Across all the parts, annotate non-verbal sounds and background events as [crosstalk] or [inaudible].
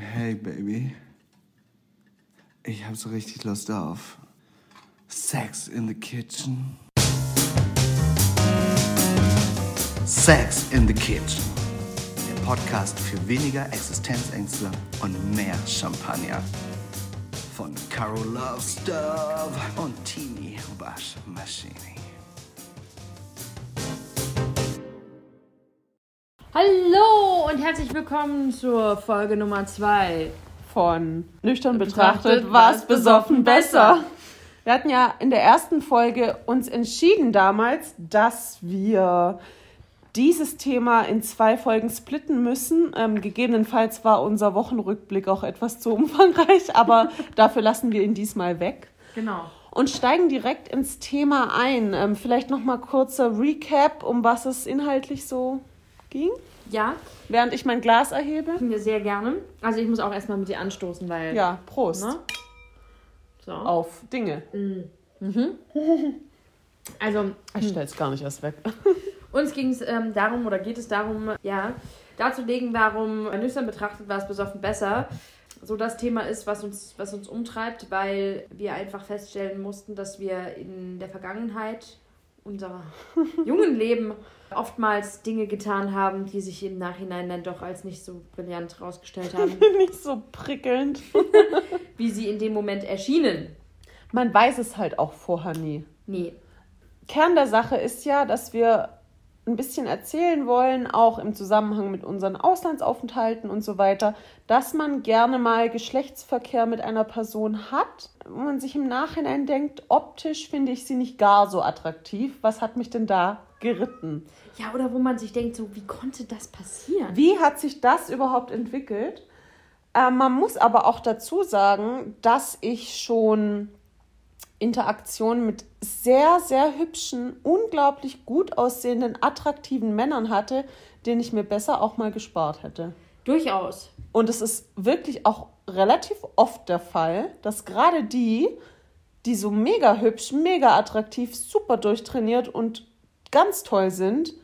Hey Baby, ich hab so richtig Lust auf Sex in the Kitchen. Sex in the Kitchen. Der Podcast für weniger Existenzängste und mehr Champagner. Von Caro Love Stuff und Tini Waschmaschine. Hallo und herzlich willkommen zur Folge Nummer 2 von Nüchtern betrachtet, war es besoffen besser. Wir hatten ja in der ersten Folge uns entschieden damals, dass wir dieses Thema in zwei Folgen splitten müssen. Ähm, gegebenenfalls war unser Wochenrückblick auch etwas zu umfangreich, [laughs] aber dafür lassen wir ihn diesmal weg. Genau. Und steigen direkt ins Thema ein. Ähm, vielleicht nochmal kurzer Recap, um was es inhaltlich so ging. Ja, Während ich mein Glas erhebe. wir sehr gerne. Also ich muss auch erstmal mit dir anstoßen, weil... Ja, Prost. Ne? So. Auf Dinge. [laughs] Also Ich stell's gar nicht erst weg. [laughs] uns ging es ähm, darum, oder geht es darum, ja, darzulegen, warum nüchtern betrachtet war es besoffen besser. So das Thema ist, was uns, was uns umtreibt, weil wir einfach feststellen mussten, dass wir in der Vergangenheit unserer [laughs] jungen Leben oftmals Dinge getan haben, die sich im Nachhinein dann doch als nicht so brillant herausgestellt haben, [laughs] nicht so prickelnd. [laughs] wie sie in dem Moment erschienen. Man weiß es halt auch vorher nie. Nee. Kern der Sache ist ja, dass wir ein bisschen erzählen wollen, auch im Zusammenhang mit unseren Auslandsaufenthalten und so weiter, dass man gerne mal Geschlechtsverkehr mit einer Person hat, wo man sich im Nachhinein denkt, optisch finde ich sie nicht gar so attraktiv. Was hat mich denn da geritten? Ja, oder wo man sich denkt, so, wie konnte das passieren? Wie hat sich das überhaupt entwickelt? Äh, man muss aber auch dazu sagen, dass ich schon Interaktionen mit sehr, sehr hübschen, unglaublich gut aussehenden, attraktiven Männern hatte, denen ich mir besser auch mal gespart hätte. Durchaus. Und es ist wirklich auch relativ oft der Fall, dass gerade die, die so mega hübsch, mega attraktiv, super durchtrainiert und ganz toll sind,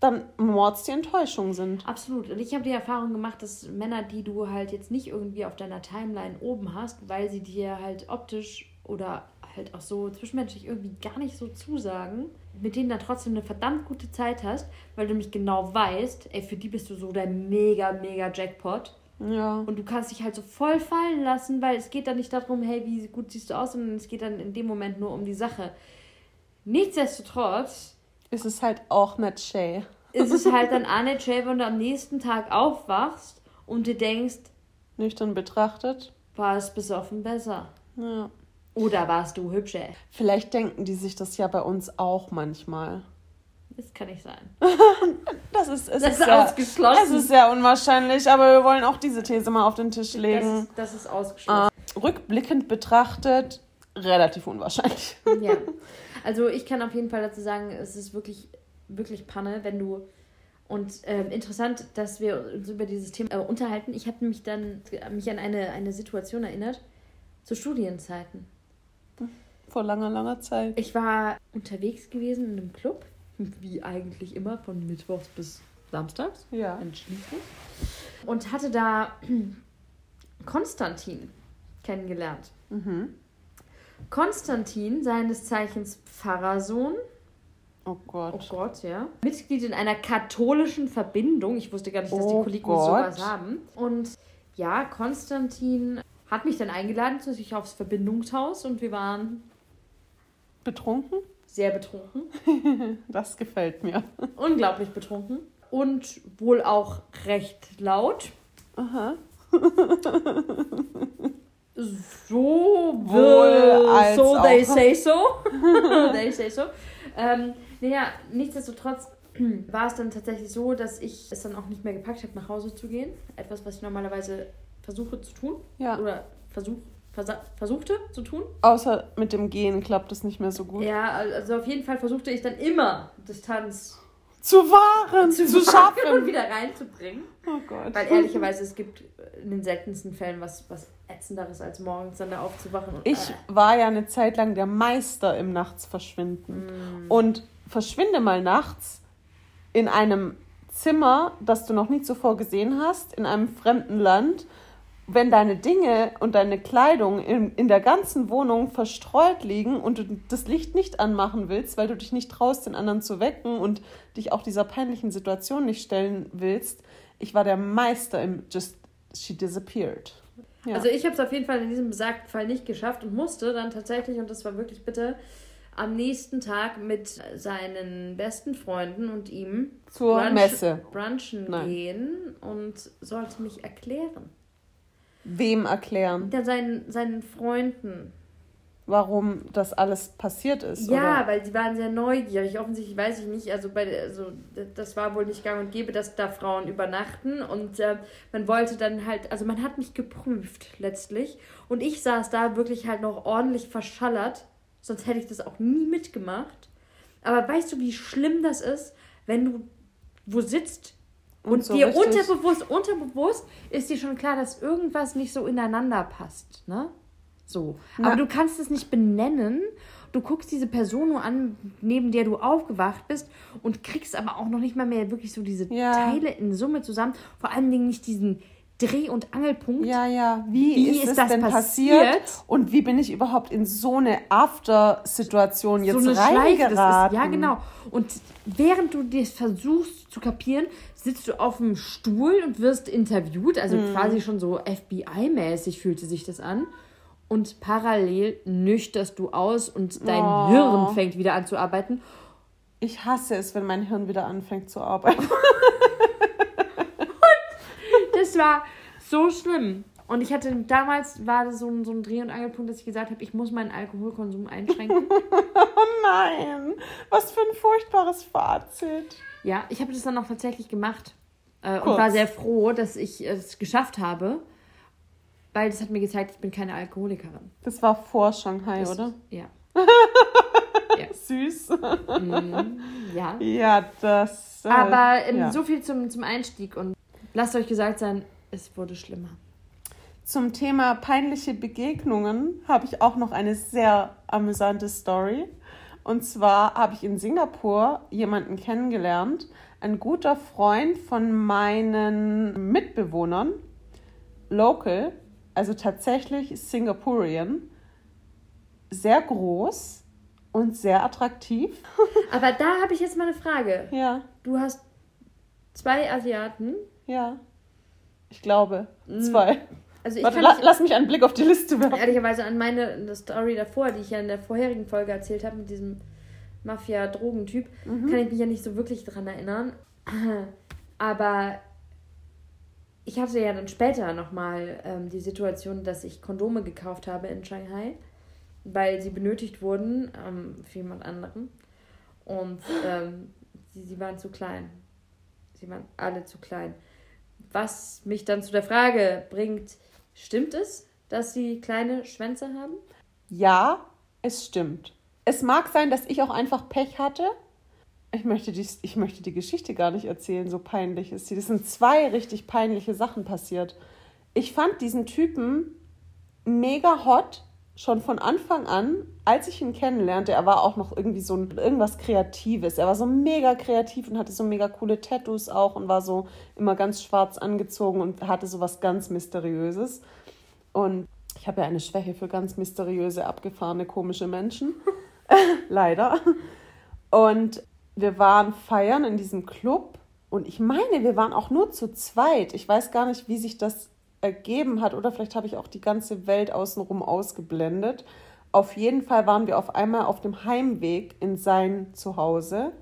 dann mords die Enttäuschung sind. Absolut. Und ich habe die Erfahrung gemacht, dass Männer, die du halt jetzt nicht irgendwie auf deiner Timeline oben hast, weil sie dir halt optisch oder halt auch so zwischenmenschlich irgendwie gar nicht so zusagen, mit denen dann trotzdem eine verdammt gute Zeit hast, weil du nämlich genau weißt, ey, für die bist du so der mega, mega Jackpot. Ja. Und du kannst dich halt so voll fallen lassen, weil es geht dann nicht darum, hey, wie gut siehst du aus, sondern es geht dann in dem Moment nur um die Sache. Nichtsdestotrotz ist es halt auch nicht Shay. ist es halt dann [laughs] auch nicht schön, wenn du am nächsten Tag aufwachst und dir denkst, Nüchtern betrachtet. war es besoffen besser? Ja. Oder warst du hübscher? Vielleicht denken die sich das ja bei uns auch manchmal. Das kann nicht sein. [laughs] Das ist, es Das ist ist sehr, ausgeschlossen. Es ist sehr unwahrscheinlich, aber wir wollen auch diese These mal auf den Tisch Das legen. ist, das ist ausgeschlossen. Rückblickend betrachtet, relativ unwahrscheinlich. Ja. Also ich kann auf jeden Fall dazu sagen, es ist wirklich, wirklich Panne, wenn du. Und ähm, interessant, dass wir uns über dieses Thema äh, unterhalten. Ich habe mich dann mich an eine, eine Situation erinnert zu Studienzeiten. Vor langer, langer Zeit. Ich war unterwegs gewesen in einem Club, wie eigentlich immer, von Mittwochs bis Samstags. Ja. Entschließlich. Und hatte da [clears throat] Konstantin kennengelernt. Mhm. Konstantin, seines Zeichens Pfarrersohn, Oh Gott. oh Gott, ja, Mitglied in einer katholischen Verbindung. Ich wusste gar nicht, dass die Oh Kollegen Gott. sowas haben. Und ja, Konstantin hat mich dann eingeladen zu sich aufs Verbindungshaus und wir waren Betrunken? sehr betrunken. [laughs] Das gefällt mir. unglaublich betrunken und wohl auch recht laut. Aha. So Wohl als so they auch. say so. [laughs] they say so. Ähm, naja, nichtsdestotrotz [clears throat] war es dann tatsächlich so, dass ich es dann auch nicht mehr gepackt habe, nach Hause zu gehen. Etwas, was ich normalerweise versuche zu tun. Ja. Oder versuch, versa versuchte zu tun. Außer mit dem Gehen klappt es nicht mehr so gut. Ja, also auf jeden Fall versuchte ich dann immer Distanz Zu wahren, zu, wahren und schaffen. wieder reinzubringen. Oh Gott. Weil ehrlicherweise, es gibt in den seltensten Fällen was, was ätzenderes, als morgens dann da aufzuwachen. Und, Ich äh, war ja eine Zeit lang der Meister im Nachtsverschwinden. Mm. Und verschwinde mal nachts in einem Zimmer, das du noch nie zuvor gesehen hast, in einem fremden Land, wenn deine Dinge und deine Kleidung in, in der ganzen Wohnung verstreut liegen und du das Licht nicht anmachen willst, weil du dich nicht traust, den anderen zu wecken und dich auch dieser peinlichen Situation nicht stellen willst, ich war der Meister im Just She Disappeared. Ja. Also ich habe es auf jeden Fall in diesem besagten Fall nicht geschafft und musste dann tatsächlich, und das war wirklich bitte, am nächsten Tag mit seinen besten Freunden und ihm zur Brunch, Messe brunchen Nein. gehen und sollte mich erklären. Wem erklären? Ja, seinen, seinen Freunden. Warum das alles passiert ist? Ja, oder? weil sie waren sehr neugierig. Offensichtlich weiß ich nicht, also, bei, also das war wohl nicht gang und gäbe, dass da Frauen übernachten. Und äh, man wollte dann halt, also man hat mich geprüft letztlich. Und ich saß da wirklich halt noch ordentlich verschallert Sonst hätte ich das auch nie mitgemacht. Aber weißt du, wie schlimm das ist, wenn du wo sitzt und, und so dir richtig. unterbewusst, unterbewusst ist dir schon klar, dass irgendwas nicht so ineinander passt, ne? So. Na. Aber du kannst es nicht benennen. Du guckst diese Person nur an, neben der du aufgewacht bist und kriegst aber auch noch nicht mal mehr wirklich so diese ja. Teile in Summe zusammen. Vor allen Dingen nicht diesen Dreh- und Angelpunkt. Ja, ja. Wie, wie ist, ist das denn passiert? passiert? Und wie bin ich überhaupt in so eine After-Situation jetzt so eine reingeraten? Ist, ja, genau. Und während du das versuchst zu kapieren, sitzt du auf dem Stuhl und wirst interviewt. Also mhm. quasi schon so FBI-mäßig fühlte sich das an. Und parallel nüchterst du aus und dein oh. Hirn fängt wieder an zu arbeiten. Ich hasse es, wenn mein Hirn wieder anfängt zu arbeiten. [laughs] das war so schlimm. Und ich hatte damals, war das so ein, so ein Dreh- und Angelpunkt, dass ich gesagt habe, ich muss meinen Alkoholkonsum einschränken. [laughs] oh nein, was für ein furchtbares Fazit. Ja, ich habe das dann auch tatsächlich gemacht äh, und war sehr froh, dass ich es geschafft habe, weil das hat mir gezeigt, ich bin keine Alkoholikerin. Das war vor Shanghai, das, oder? Ja. [laughs] ja. Süß. Mm, ja. Ja, das. Äh, Aber ähm, ja. so viel zum, zum Einstieg und lasst euch gesagt sein, es wurde schlimmer. Zum Thema peinliche Begegnungen habe ich auch noch eine sehr amüsante Story. Und zwar habe ich in Singapur jemanden kennengelernt, ein guter Freund von meinen Mitbewohnern, local, also tatsächlich Singapurian, sehr groß und sehr attraktiv. [laughs] Aber da habe ich jetzt mal eine Frage. Ja. Du hast zwei Asiaten ja. Ich glaube. Mm. Zwei. Also ich Warte, la lass mich einen Blick auf die Liste werfen. Ehrlicherweise an meine Story davor, die ich ja in der vorherigen Folge erzählt habe, mit diesem Mafia-Drogentyp, mhm. kann ich mich ja nicht so wirklich dran erinnern. [clears throat] Aber ich hatte ja dann später nochmal ähm, die Situation, dass ich Kondome gekauft habe in Shanghai, weil sie benötigt wurden ähm, für jemand anderen. Und [gasps] ähm, sie, sie waren zu klein. Sie waren alle zu klein. Was mich dann zu der Frage bringt, stimmt es, dass sie kleine Schwänze haben? Ja, es stimmt. Es mag sein, dass ich auch einfach Pech hatte. Ich möchte, die, ich möchte die Geschichte gar nicht erzählen, so peinlich ist sie. Das sind zwei richtig peinliche Sachen passiert. Ich fand diesen Typen mega hot, schon von Anfang an, als ich ihn kennenlernte, er war auch noch irgendwie so ein, irgendwas Kreatives. Er war so mega kreativ und hatte so mega coole Tattoos auch und war so immer ganz schwarz angezogen und hatte so was ganz Mysteriöses. Und ich habe ja eine Schwäche für ganz mysteriöse, abgefahrene, komische Menschen. [laughs] Leider. Und wir waren feiern in diesem Club und ich meine, wir waren auch nur zu zweit. Ich weiß gar nicht, wie sich das ergeben hat oder vielleicht habe ich auch die ganze Welt außenrum ausgeblendet. Auf jeden Fall waren wir auf einmal auf dem Heimweg in sein Zuhause,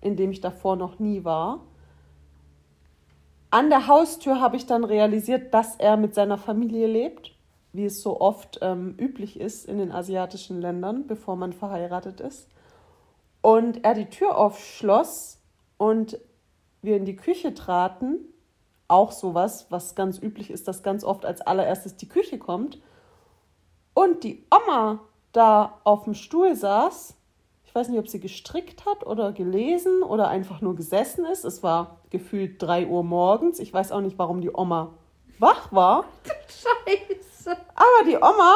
in dem ich davor noch nie war. An der Haustür habe ich dann realisiert, dass er mit seiner Familie lebt, wie es so oft ähm, üblich ist in den asiatischen Ländern, bevor man verheiratet ist. Und er die Tür aufschloss und wir in die Küche traten auch sowas, was ganz üblich ist, dass ganz oft als allererstes die Küche kommt. Und die Oma da auf dem Stuhl saß. Ich weiß nicht, ob sie gestrickt hat oder gelesen oder einfach nur gesessen ist. Es war gefühlt 3 Uhr morgens. Ich weiß auch nicht, warum die Oma wach war. [laughs] Scheiße. Aber die Oma,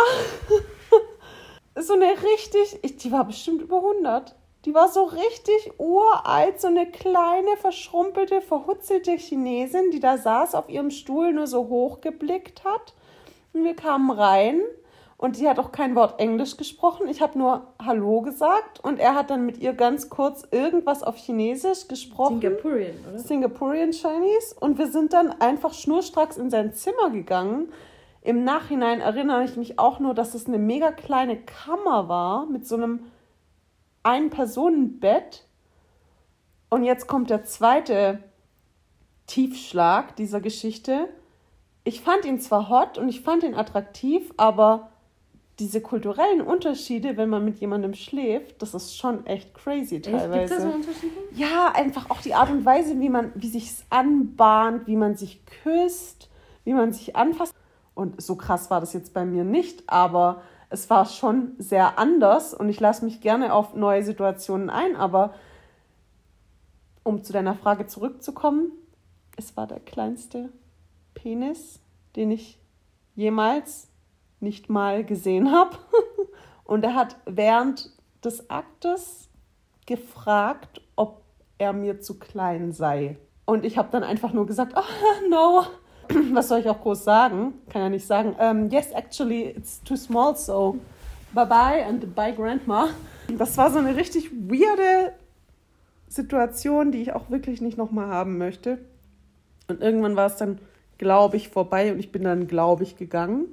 [laughs] so eine richtig, die war bestimmt über 100. Die war so richtig uralt, so eine kleine, verschrumpelte, verhutzelte Chinesin, die da saß auf ihrem Stuhl, nur so hochgeblickt hat. Und wir kamen rein und die hat auch kein Wort Englisch gesprochen. Ich habe nur Hallo gesagt und er hat dann mit ihr ganz kurz irgendwas auf Chinesisch gesprochen. Singapurian, oder? Singapurian Chinese. Und wir sind dann einfach schnurstracks in sein Zimmer gegangen. Im Nachhinein erinnere ich mich auch nur, dass es eine mega kleine Kammer war mit so einem Ein-Personen-Bett. Und jetzt kommt der zweite Tiefschlag dieser Geschichte. Ich fand ihn zwar hot und ich fand ihn attraktiv, aber diese kulturellen Unterschiede, wenn man mit jemandem schläft, das ist schon echt crazy teilweise. Gibt es so Unterschiede? Ja, einfach auch die Art und Weise, wie man, wie sich's anbahnt, wie man sich küsst, wie man sich anfasst. Und so krass war das jetzt bei mir nicht, aber es war schon sehr anders und ich lasse mich gerne auf neue Situationen ein, aber um zu deiner Frage zurückzukommen, es war der kleinste Penis, den ich jemals nicht mal gesehen habe. [laughs] Und er hat während des Aktes gefragt, ob er mir zu klein sei. Und ich habe dann einfach nur gesagt, oh, [laughs] no. [clears throat] Was soll ich auch groß sagen? Kann ja nicht sagen. Um, yes, actually, it's too small, so bye bye and bye grandma. Das war so eine richtig weirde Situation, die ich auch wirklich nicht nochmal haben möchte. Und irgendwann war es dann, glaube ich, vorbei und ich bin dann, glaube ich, gegangen.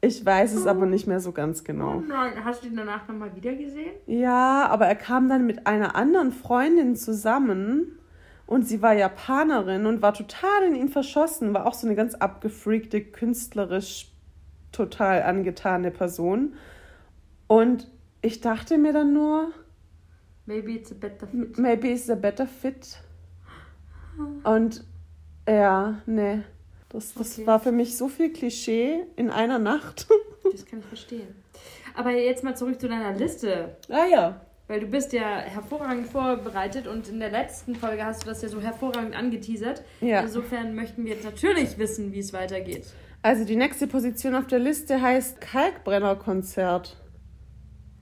Ich weiß es aber nicht mehr so ganz genau. Oh hast du ihn danach nochmal wieder gesehen? Ja, aber er kam dann mit einer anderen Freundin zusammen und sie war Japanerin und war total in ihn verschossen, war auch so eine ganz abgefreakte, künstlerisch total angetane Person. Und ich dachte mir dann nur, Maybe it's a better fit. maybe it's a better fit. Und ja, nee. Das, das Okay. war für mich so viel Klischee in einer Nacht. Das kann ich verstehen. Aber jetzt mal zurück zu deiner Liste. ah ja. Weil du bist ja hervorragend vorbereitet und in der letzten Folge hast du das ja so hervorragend angeteasert. Ja. Insofern möchten wir jetzt natürlich wissen, wie es weitergeht. Also die nächste Position auf der Liste heißt Kalkbrennerkonzert.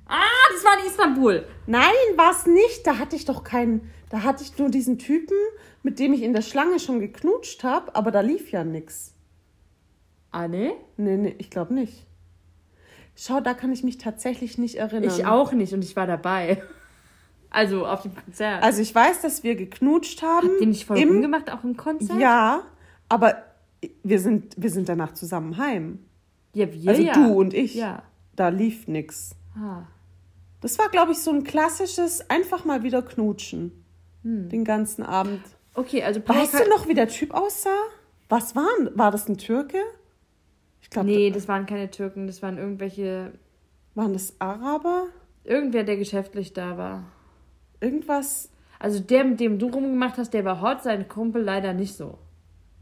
Ah, das war in Istanbul. Nein, war's nicht. Da hatte ich doch keinen. Da hatte ich nur diesen Typen, mit dem ich in der Schlange schon geknutscht habe, aber da lief ja nix. Ah, ne? Nee, nee, ich glaube nicht. Schau, da kann ich mich tatsächlich nicht erinnern. Ich auch nicht und ich war dabei. [laughs] Also auf dem Konzert. Also ich weiß, dass wir geknutscht haben. Habt ihr nicht voll im, rumgemacht, auch im Konzert? Ja, aber wir sind, wir sind danach zusammen heim. Ja, wir Also ja. du und ich. Ja. Da lief nix. Ah. Das war, glaube ich, so ein klassisches einfach mal wieder knutschen. Den ganzen Abend. Okay, also Weißt du noch, wie der Typ aussah? Was war, war das ein Türke? Ich glaube, Nee, das waren keine Türken, das waren irgendwelche. waren das Araber? Irgendwer, der geschäftlich da war. Irgendwas. Also der, mit dem du rumgemacht hast, der war hot, sein Kumpel leider nicht so.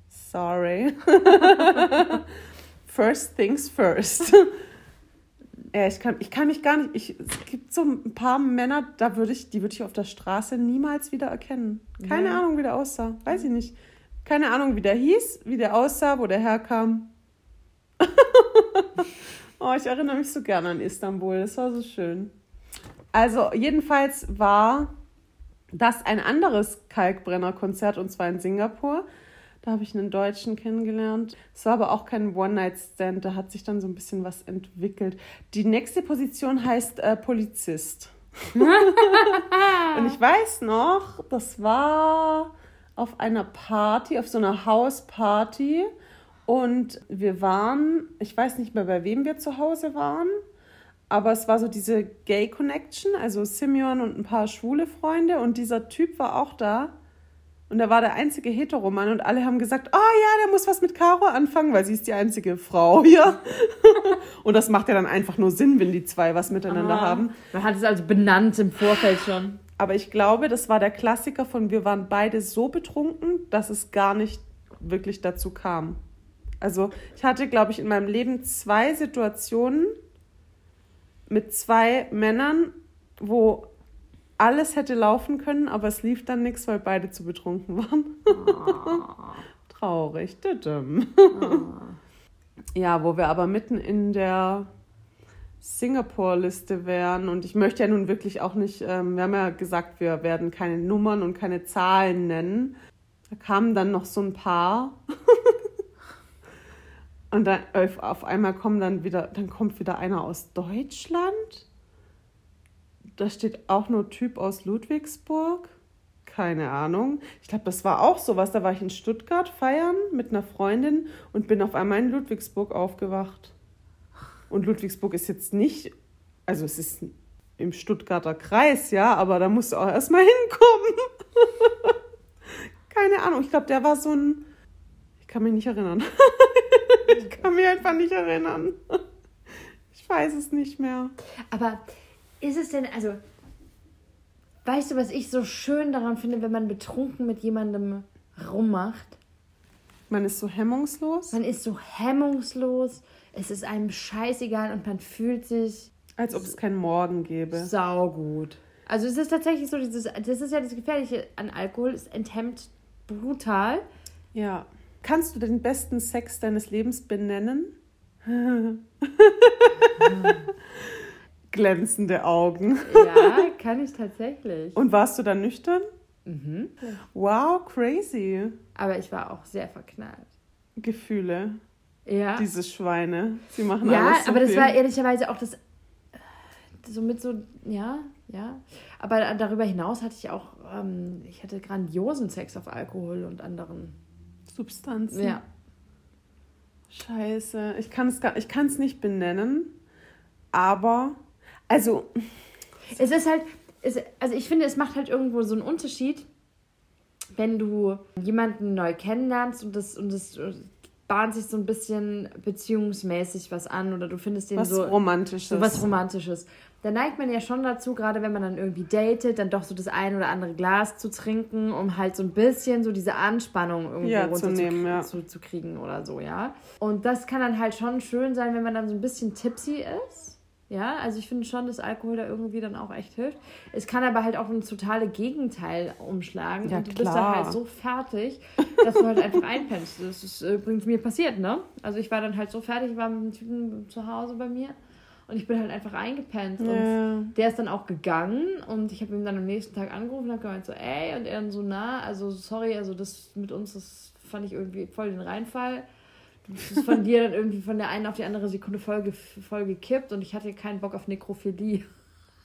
Sorry. [laughs] first things first. [laughs] ja, ich kann, ich kann mich gar nicht. Ich, es gibt so ein paar Männer, da würde ich, die würde ich auf der Straße niemals wieder erkennen. Keine Ja. Ahnung, wie der aussah. Weiß ich nicht. Keine Ahnung, wie der hieß, wie der aussah, wo der herkam. [laughs] oh, ich erinnere mich so gerne an Istanbul. Das war so schön. Also, jedenfalls war das ein anderes Kalkbrenner-Konzert und zwar in Singapur. Da habe ich einen Deutschen kennengelernt. Es war aber auch kein One-Night-Stand, da hat sich dann so ein bisschen was entwickelt. Die nächste Position heißt äh, Polizist. [laughs] und ich weiß noch, das war auf einer Party, auf so einer Hausparty. Und wir waren, ich weiß nicht mehr, bei wem wir zu Hause waren, aber es war so diese Gay Connection, also Simeon und ein paar schwule Freunde und dieser Typ war auch da. Und er war der einzige Heteromann und alle haben gesagt, oh ja, der muss was mit Caro anfangen, weil sie ist die einzige Frau [laughs] hier. und das macht ja dann einfach nur Sinn, wenn die zwei was miteinander Ah. haben. Man hat es also benannt im Vorfeld schon. Aber ich glaube, das war der Klassiker von wir waren beide so betrunken, dass es gar nicht wirklich dazu kam. Also ich hatte, glaube ich, in meinem Leben zwei Situationen mit zwei Männern, wo alles hätte laufen können, aber es lief dann nichts, weil beide zu betrunken waren. [laughs] Traurig. Tüdüm. Ja, wo wir aber mitten in der Singapore-Liste wären. Und ich möchte ja nun wirklich auch nicht, ähm, wir haben ja gesagt, wir werden keine Nummern und keine Zahlen nennen. Da kamen dann noch so ein paar. Und dann auf einmal kommen dann wieder, dann kommt wieder einer aus Deutschland. Da steht auch nur Typ aus Ludwigsburg. Keine Ahnung. Ich glaube, das war auch sowas. Da war ich in Stuttgart feiern mit einer Freundin und bin auf einmal in Ludwigsburg aufgewacht. Und Ludwigsburg ist jetzt nicht, also es ist im Stuttgarter Kreis, ja, aber da musst du auch erstmal [laughs] hinkommen. Keine Ahnung, ich glaube, der war so ein. Ich kann mich nicht erinnern. [laughs] ich kann mich einfach nicht erinnern. Ich weiß es nicht mehr. Aber ist es denn, also, weißt du, was ich so schön daran finde, wenn man betrunken mit jemandem rummacht? Man ist so hemmungslos. Man ist so hemmungslos es ist einem scheißegal und man fühlt sich. Als ob es keinen Morgen gäbe. Saugut. Also es ist tatsächlich so, dieses, das ist ja das Gefährliche an Alkohol, es enthemmt brutal. Ja. Kannst du den besten Sex deines Lebens benennen? [laughs] Glänzende Augen. ja, kann ich tatsächlich. Und warst du dann nüchtern? Mhm. Wow, crazy. Aber ich war auch sehr verknallt. Gefühle. Ja. Diese Schweine. Sie machen ja, alles. Ja, aber das war ehrlicherweise auch das. Somit so, ja, ja. Aber darüber hinaus hatte ich auch, ähm, ich hatte grandiosen Sex auf Alkohol und anderen Substanzen. Ja. Scheiße. Ich kann es ich nicht benennen, aber, also. Es ist halt, es, also ich finde, es macht halt irgendwo so einen Unterschied, wenn du jemanden neu kennenlernst und das, und das bahnt sich so ein bisschen beziehungsmäßig was an oder du findest den was so romantisches. So was romantisches. Da neigt man ja schon dazu, gerade wenn man dann irgendwie datet, dann doch so das ein oder andere Glas zu trinken, um halt so ein bisschen so diese Anspannung irgendwie ja, runterzunehmen, ja. zu, zu kriegen oder so, ja. Und das kann dann halt schon schön sein, wenn man dann so ein bisschen tipsy ist. Ja, also ich finde schon, dass Alkohol da irgendwie dann auch echt hilft. Es kann aber halt auch ein totale Gegenteil umschlagen. Ja, und du klar. bist dann halt so fertig, dass du halt einfach einpennst. Das ist übrigens mir passiert, ne? Also ich war dann halt so fertig, ich war mit einem Typen zu Hause bei mir und ich bin halt einfach eingepennt. Ja. Und der ist dann auch gegangen und ich habe ihm dann am nächsten Tag angerufen und habe gemeint so, ey, und er dann so, na, also sorry, also das mit uns, das fand ich irgendwie voll den Reinfall das ist von dir dann irgendwie von der einen auf die andere Sekunde voll, voll gekippt und ich hatte keinen Bock auf Nekrophilie.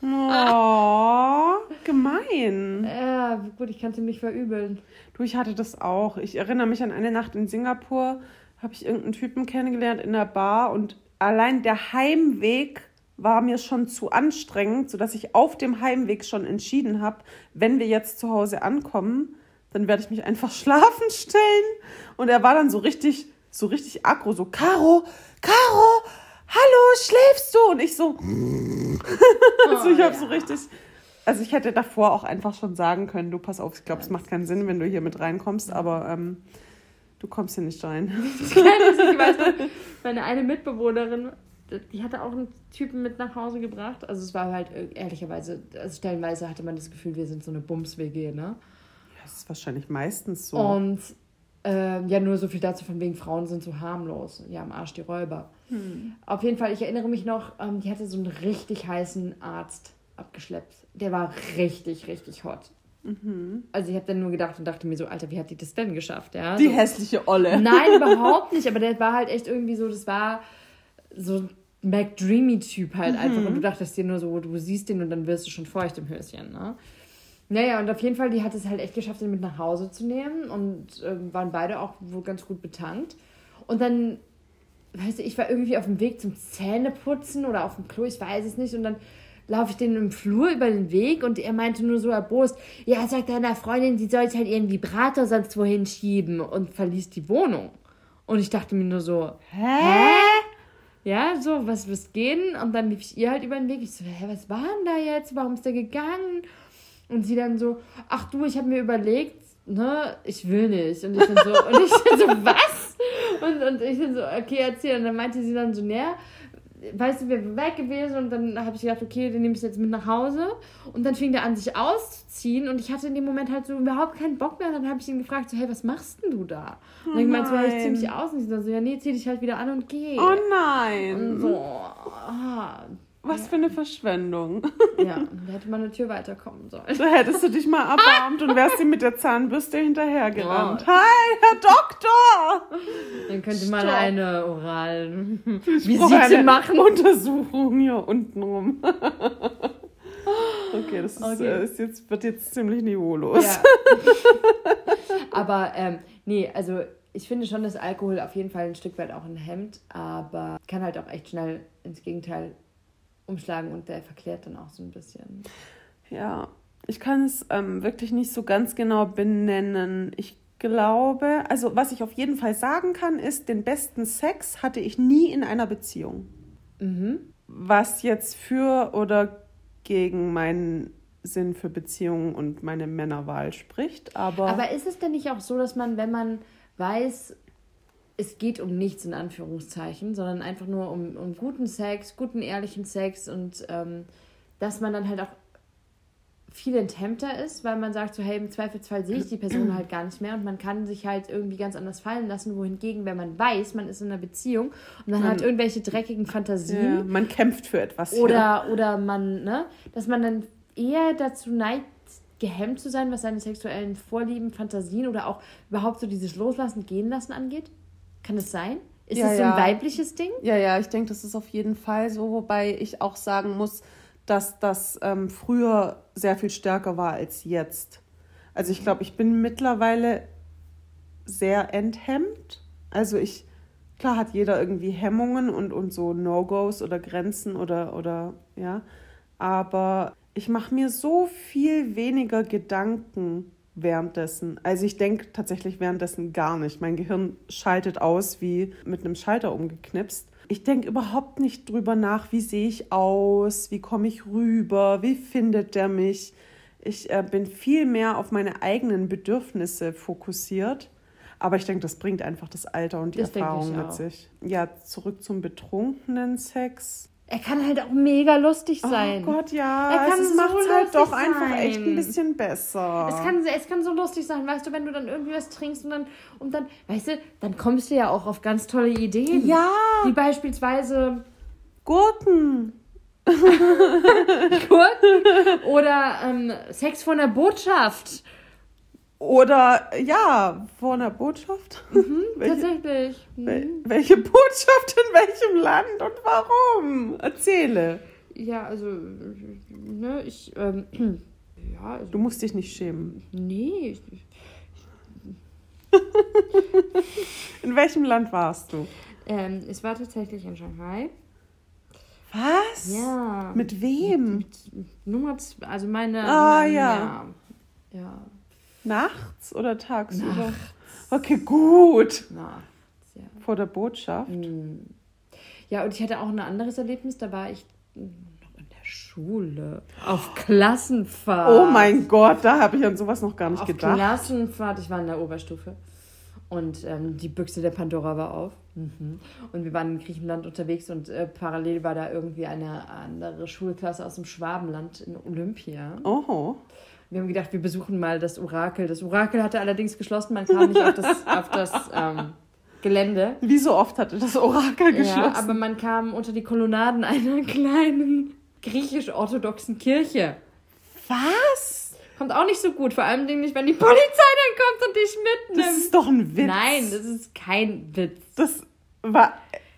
Oh, gemein. Ja, gut, ich kann es ihm nicht verübeln. Du, ich hatte das auch. Ich erinnere mich an eine Nacht in Singapur, habe ich irgendeinen Typen kennengelernt in der Bar und allein der Heimweg war mir schon zu anstrengend, sodass ich auf dem Heimweg schon entschieden habe, wenn wir jetzt zu Hause ankommen, dann werde ich mich einfach [laughs] schlafen stellen. Und er war dann so richtig so richtig aggro, so, Caro, Caro, hallo, schläfst du? Und ich so, [laughs] also ich habe ja. so richtig, also ich hätte davor auch einfach schon sagen können, du pass auf, ich glaube, es macht keinen Sinn, wenn du hier mit reinkommst, aber ähm, du kommst hier nicht rein. [laughs] ich weiß noch, meine eine Mitbewohnerin, die hatte auch einen Typen mit nach Hause gebracht. Also es war halt äh, ehrlicherweise, also stellenweise hatte man das Gefühl, wir sind so eine Bums-WG, ne? Ja, das ist wahrscheinlich meistens so. Und äh, ja, nur so viel dazu von wegen Frauen sind so harmlos. Ja, am Arsch die Räuber. Hm. Auf jeden Fall, ich erinnere mich noch, ähm, die hatte so einen richtig heißen Arzt abgeschleppt. Der war richtig, richtig hot. Mhm. Also ich habe dann nur gedacht und dachte mir so, Alter, wie hat die das denn geschafft? Ja, die so. hässliche Olle. [laughs] Nein, [laughs] überhaupt nicht. Aber der war halt echt irgendwie so, das war so ein McDreamy-Typ halt mhm. einfach. Und du dachtest dir nur so, du siehst den und dann wirst du schon feucht im Höschen. Ne? Naja, und auf jeden Fall, die hat es halt echt geschafft, ihn mit nach Hause zu nehmen und äh, waren beide auch wohl ganz gut betankt. Und dann, weißt du, ich war irgendwie auf dem Weg zum Zähneputzen oder auf dem Klo, ich weiß es nicht. Und dann laufe ich den im Flur über den Weg und er meinte nur so erbost, ja, sagt deiner Freundin, sie soll jetzt halt ihren Vibrator sonst wohin schieben und verließ die Wohnung. Und ich dachte mir nur so, hä? hä? Ja, so, was wird gehen? Und dann lief ich ihr halt über den Weg. Ich so, hä, was war denn da jetzt? Warum ist der gegangen? Und sie dann so, ach du, ich habe mir überlegt, ne, ich will nicht. Und ich dann so, und ich dann so, [laughs] was? Und, und ich dann so, okay, erzähl. Und dann meinte sie dann so, naja, weißt du, wir weg gewesen und dann habe ich gedacht, okay, den nehme ich jetzt mit nach Hause. Und dann fing der an, sich auszuziehen und ich hatte in dem Moment halt so überhaupt keinen Bock mehr. Und dann habe ich ihn gefragt, so, hey, was machst denn du da? Und oh ich meinte so, hey, ich zieh mich aus. Und dann so, ja, nee, zieh dich halt wieder an und geh. Oh nein! Und so, ah, Was ja. für eine Verschwendung. Ja, da hätte man eine Tür weiterkommen sollen. Da hättest du dich mal [laughs] erbarmt und wärst ihm mit der Zahnbürste hinterhergerannt. Oh. Hi, Herr Doktor! Dann könnte man eine oralen Visite machen. Untersuchung hier unten rum. [laughs] Okay, das ist, okay. Äh, ist, jetzt, wird jetzt ziemlich niveaulos. Ja. [laughs] Aber ähm, nee, also ich finde schon, dass Alkohol auf jeden Fall ein Stück weit auch ein Hemd, aber kann halt auch echt schnell ins Gegenteil umschlagen und der verklärt dann auch so ein bisschen. Ja, ich kann es ähm, wirklich nicht so ganz genau benennen. Ich glaube, also was ich auf jeden Fall sagen kann, ist, den besten Sex hatte ich nie in einer Beziehung. Mhm. Was jetzt für oder gegen meinen Sinn für Beziehungen und meine Männerwahl spricht. Aber, aber ist es denn nicht auch so, dass man, wenn man weiß, es geht um nichts in Anführungszeichen, sondern einfach nur um, um guten Sex, guten ehrlichen Sex und ähm, dass man dann halt auch viel enthemmter ist, weil man sagt so, hey, im Zweifelsfall sehe ich die Person halt gar nicht mehr und man kann sich halt irgendwie ganz anders fallen lassen, wohingegen, wenn man weiß, man ist in einer Beziehung und man, man hat irgendwelche dreckigen Fantasien. Ja, man kämpft für etwas. Oder, ja. oder man, ne, dass man dann eher dazu neigt, gehemmt zu sein, was seine sexuellen Vorlieben, Fantasien oder auch überhaupt so dieses Loslassen, Gehen lassen angeht? Kann das sein? Ist ja, das so ein weibliches Ding? Ja, ja, ich denke, das ist auf jeden Fall so, wobei ich auch sagen muss, dass das ähm, früher sehr viel stärker war als jetzt. Also ich glaube, ich bin mittlerweile sehr enthemmt. Also ich, klar hat jeder irgendwie Hemmungen und, und so No-Gos oder Grenzen oder, oder ja, aber ich mache mir so viel weniger Gedanken währenddessen. Also ich denke tatsächlich währenddessen gar nicht. Mein Gehirn schaltet aus wie mit einem Schalter umgeknipst. Ich denke überhaupt nicht drüber nach, wie sehe ich aus, wie komme ich rüber, wie findet der mich. Ich äh, bin viel mehr auf meine eigenen Bedürfnisse fokussiert. Aber ich denke, das bringt einfach das Alter und die das Erfahrung mit sich. Ja, zurück zum betrunkenen Sex. Er kann halt auch mega lustig oh sein. Oh Gott, ja. Er kann es so macht halt doch sein. einfach echt ein bisschen besser. Es kann, es kann so lustig sein, weißt du, wenn du dann irgendwie was trinkst und dann, und dann, weißt du, dann kommst du ja auch auf ganz tolle Ideen. Ja. Wie beispielsweise Gurken. [laughs] Gurken. Oder ähm, Sex von der Botschaft. Oder ja, vor einer Botschaft. Mhm, [laughs] welche, tatsächlich. Mhm. Welche Botschaft in welchem Land und warum? Erzähle. Ja, also, ne, ich, ähm, [clears throat] ja. Also, du musst dich nicht schämen. Nee. Ich, [laughs] in welchem Land warst du? Ähm, es war tatsächlich in Shanghai. Was? Ja. Mit wem? Mit, mit Nummer zwei, also meine. Ah, meine, ja. ja. Ja. Nachts oder tagsüber? Nachts. Okay, gut. Nachts, ja. Vor der Botschaft? Mhm. Ja, und ich hatte auch ein anderes Erlebnis, da war ich noch in der Schule. Auf Klassenfahrt. Oh mein Gott, da habe ich an sowas noch gar nicht auf gedacht. Auf Klassenfahrt, ich war in der Oberstufe. Und ähm, die Büchse der Pandora war auf. Mhm. Und wir waren in Griechenland unterwegs und äh, parallel war da irgendwie eine andere Schulklasse aus dem Schwabenland in Olympia. Oh. Wir haben gedacht, wir besuchen mal das Orakel. Das Orakel hatte allerdings geschlossen, man kam nicht auf das, auf das ähm, Gelände. Wie so oft hatte das Orakel geschlossen. Ja, aber man kam unter die Kolonnaden einer kleinen griechisch-orthodoxen Kirche. Was? Kommt auch nicht so gut, vor allem nicht, wenn die Polizei dann kommt und dich mitnimmt. Das ist doch ein Witz. Nein, das ist kein Witz. Das war.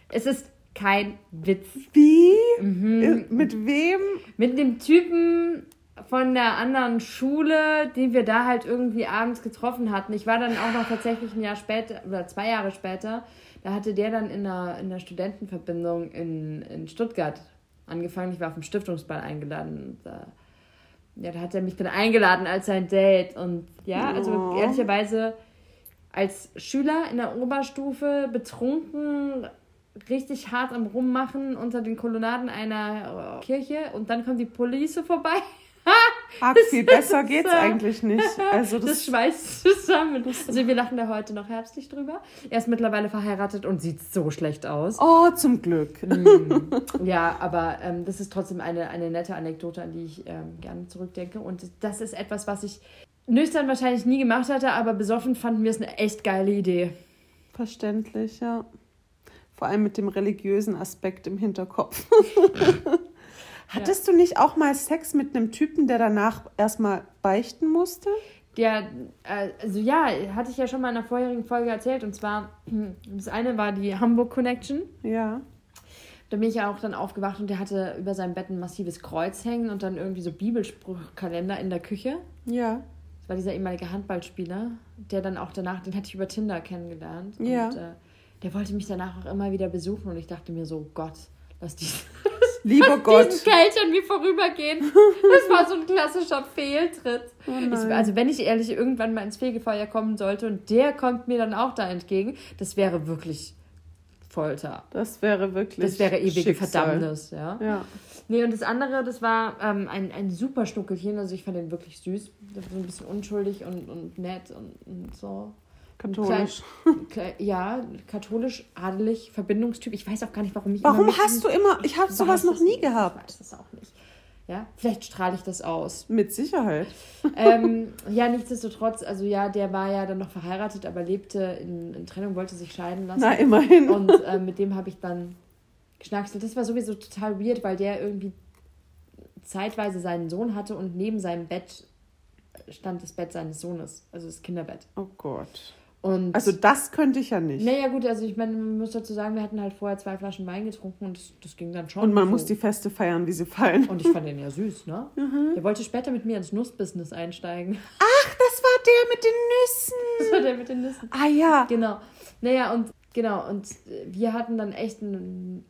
Es ist kein Witz. Wie? Mhm. Mit wem? Mit dem Typen, von der anderen Schule, den wir da halt irgendwie abends getroffen hatten. Ich war dann auch noch tatsächlich ein Jahr später oder zwei Jahre später, da hatte der dann in der, in der Studentenverbindung in, in Stuttgart angefangen. Ich war auf dem Stiftungsball eingeladen. Und, äh, ja, da hat er mich dann eingeladen als sein Date. Und ja, also oh. ehrlicherweise als Schüler in der Oberstufe betrunken, richtig hart am Rummachen unter den Kolonnaden einer Kirche und dann kommt die Polizei vorbei [laughs] Arg viel besser geht's eigentlich nicht. Also [laughs] das, das schweißt zusammen. Also wir lachen da heute noch herbstlich drüber. Er ist mittlerweile verheiratet und sieht so schlecht aus. Oh, zum Glück. Mm. [laughs] Ja, aber ähm, das ist trotzdem eine, eine nette Anekdote, an die ich ähm, gerne zurückdenke. Und das ist etwas, was ich nüchtern wahrscheinlich nie gemacht hatte, aber besoffen fanden wir es eine echt geile Idee. Verständlich, ja. Vor allem mit dem religiösen Aspekt im Hinterkopf. Hattest du nicht auch mal Sex mit einem Typen, der danach erstmal beichten musste? Der, äh, also ja, hatte ich ja schon mal in einer vorherigen Folge erzählt. Und zwar, [clears throat] das eine war die Hamburg Connection. Ja. Da bin ich ja auch dann aufgewacht und der hatte über seinem Bett ein massives Kreuz hängen und dann irgendwie so Bibelspruchkalender in der Küche. Ja. Das war dieser ehemalige Handballspieler, der dann auch danach, den hatte ich über Tinder kennengelernt. Ja. Und äh, der wollte mich danach auch immer wieder besuchen und ich dachte mir so, Gott, lass diesen, [laughs] Lieber Gott. diesen Kelch an mir vorübergehen. Das war so ein klassischer Fehltritt. Oh ich, also wenn ich ehrlich irgendwann mal ins Fegefeuer kommen sollte und der kommt mir dann auch da entgegen, das wäre wirklich Folter. Das wäre wirklich. Das wäre ewige Schicksal. Verdammnis, ja. Ja. Nee, und das andere, das war ähm, ein, ein super Schnuckelchen. Also ich fand den wirklich süß. So ein bisschen unschuldig und, und nett und, und so. Katholisch. Klein, ja, katholisch, adelig, Verbindungstyp. Ich weiß auch gar nicht, warum ich Warum hast du immer. Ich habe sowas noch nie gehabt. Ich weiß das auch nicht. Ja, vielleicht strahle ich das aus. Mit Sicherheit. [laughs] ähm, ja, nichtsdestotrotz, also ja, der war ja dann noch verheiratet, aber lebte in, in Trennung, wollte sich scheiden lassen. Na, immerhin. Und äh, mit dem habe ich dann geschnackselt. Das war sowieso total weird, weil der irgendwie zeitweise seinen Sohn hatte und neben seinem Bett stand das Bett seines Sohnes, also das Kinderbett. Oh Gott. Und Also, das könnte ich ja nicht. naja, gut, also ich meine, man muss dazu sagen, wir hatten halt vorher zwei Flaschen Wein getrunken und das, das ging dann schon. Und man so. muss die Feste feiern, wie sie fallen. Und ich fand den ja süß, ne? [laughs] Mhm. Der wollte später mit mir ins Nussbusiness einsteigen. [laughs] Das war der mit den Nüssen. Das war der mit den Nüssen. Ah ja. Genau. Naja, und genau, und äh, wir hatten dann echt einen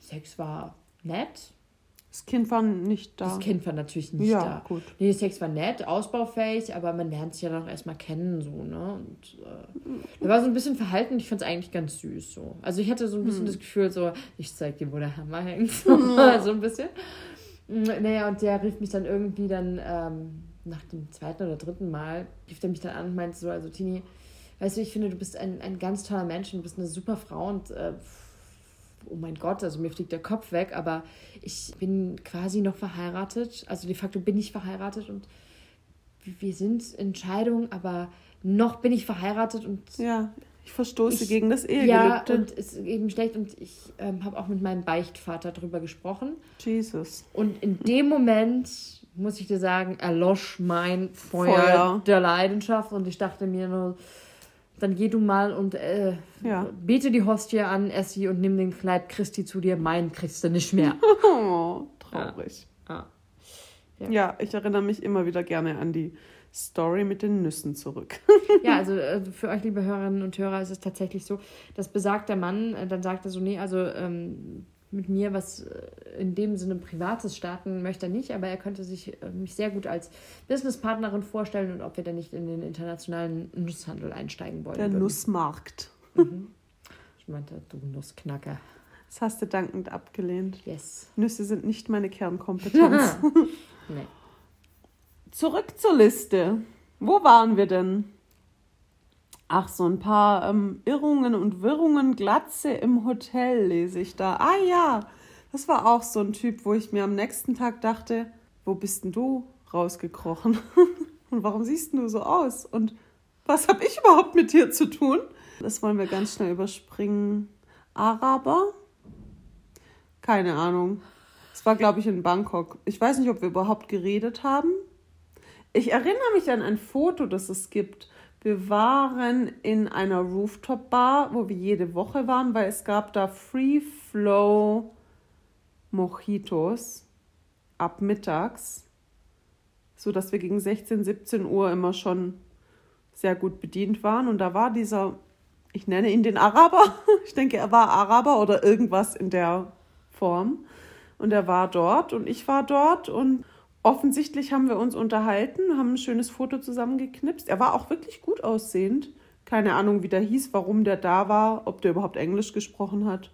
Sex war nett. Das Kind war nicht da. Das Kind war natürlich nicht Ja, da. gut. Nee, Sex war nett, ausbaufähig, aber man lernt sich ja dann auch erstmal kennen, so, ne? Und äh, er war so ein bisschen verhalten und ich fand es eigentlich ganz süß, so. Also ich hatte so ein bisschen Hm. das Gefühl, so, ich zeig dir, wo der Hammer hängt. So, [laughs] so ein bisschen. Mm, Naja, und der rief mich dann irgendwie dann ähm, nach dem zweiten oder dritten Mal, rief er mich dann an und meinte so, also Tini, weißt du, ich finde, du bist ein, ein ganz toller Mensch und du bist eine super Frau und äh, oh mein Gott, also mir fliegt der Kopf weg, aber ich bin quasi noch verheiratet. Also de facto bin ich verheiratet und wir sind in Scheidung, aber noch bin ich verheiratet und Ja, ich verstoße Ich- gegen das ja, Ehegelübde. und es ist eben schlecht und ich ähm, habe auch mit meinem Beichtvater darüber gesprochen. Jesus. Und in dem Moment, muss ich dir sagen, erlosch mein Feuer, Feuer. der Leidenschaft und ich dachte mir nur, dann geh du mal und äh, Ja. bete die Hostie an, ess sie und nimm den Leib Christi zu dir, meinen kriegst du nicht mehr. [laughs] Oh, traurig. Ja. Ja. ich erinnere mich immer wieder gerne an die Story mit den Nüssen zurück. [laughs] Ja, also äh, für euch, liebe Hörerinnen und Hörer, ist es tatsächlich so, dass besagter Mann äh, dann sagt er so, nee, also ähm, mit mir was äh, in dem Sinne Privates starten möchte er nicht, aber er könnte sich äh, mich sehr gut als Businesspartnerin vorstellen und ob wir denn nicht in den internationalen Nusshandel einsteigen wollen. Der würden. Nussmarkt. [laughs] Ich meinte, du Nussknacker. Das hast du dankend abgelehnt. Yes. Nüsse sind nicht meine Kernkompetenz. [laughs] Nee. Zurück zur Liste. Wo waren wir denn? Ach, so ein paar ähm, Irrungen und Wirrungen. Glatze im Hotel lese ich da. Ah ja, das war auch so ein Typ, wo ich mir am nächsten Tag dachte, wo bist denn du rausgekrochen? [laughs] und warum siehst du so aus? Und was habe ich überhaupt mit dir zu tun? Das wollen wir ganz schnell überspringen. Araber? Keine Ahnung. Es war, glaube ich, in Bangkok. Ich weiß nicht, ob wir überhaupt geredet haben. Ich erinnere mich an ein Foto, das es gibt. Wir waren in einer Rooftop-Bar, wo wir jede Woche waren, weil es gab da Free Flow Mojitos ab mittags, so dass wir gegen 16, 17 Uhr immer schon sehr gut bedient waren. Und da war dieser, ich nenne ihn den Araber, [laughs] ich denke, er war Araber oder irgendwas in der Form. Und er war dort und ich war dort und offensichtlich haben wir uns unterhalten, haben ein schönes Foto zusammengeknipst. Er war auch wirklich gut aussehend. Keine Ahnung, wie der hieß, warum der da war, ob der überhaupt Englisch gesprochen hat.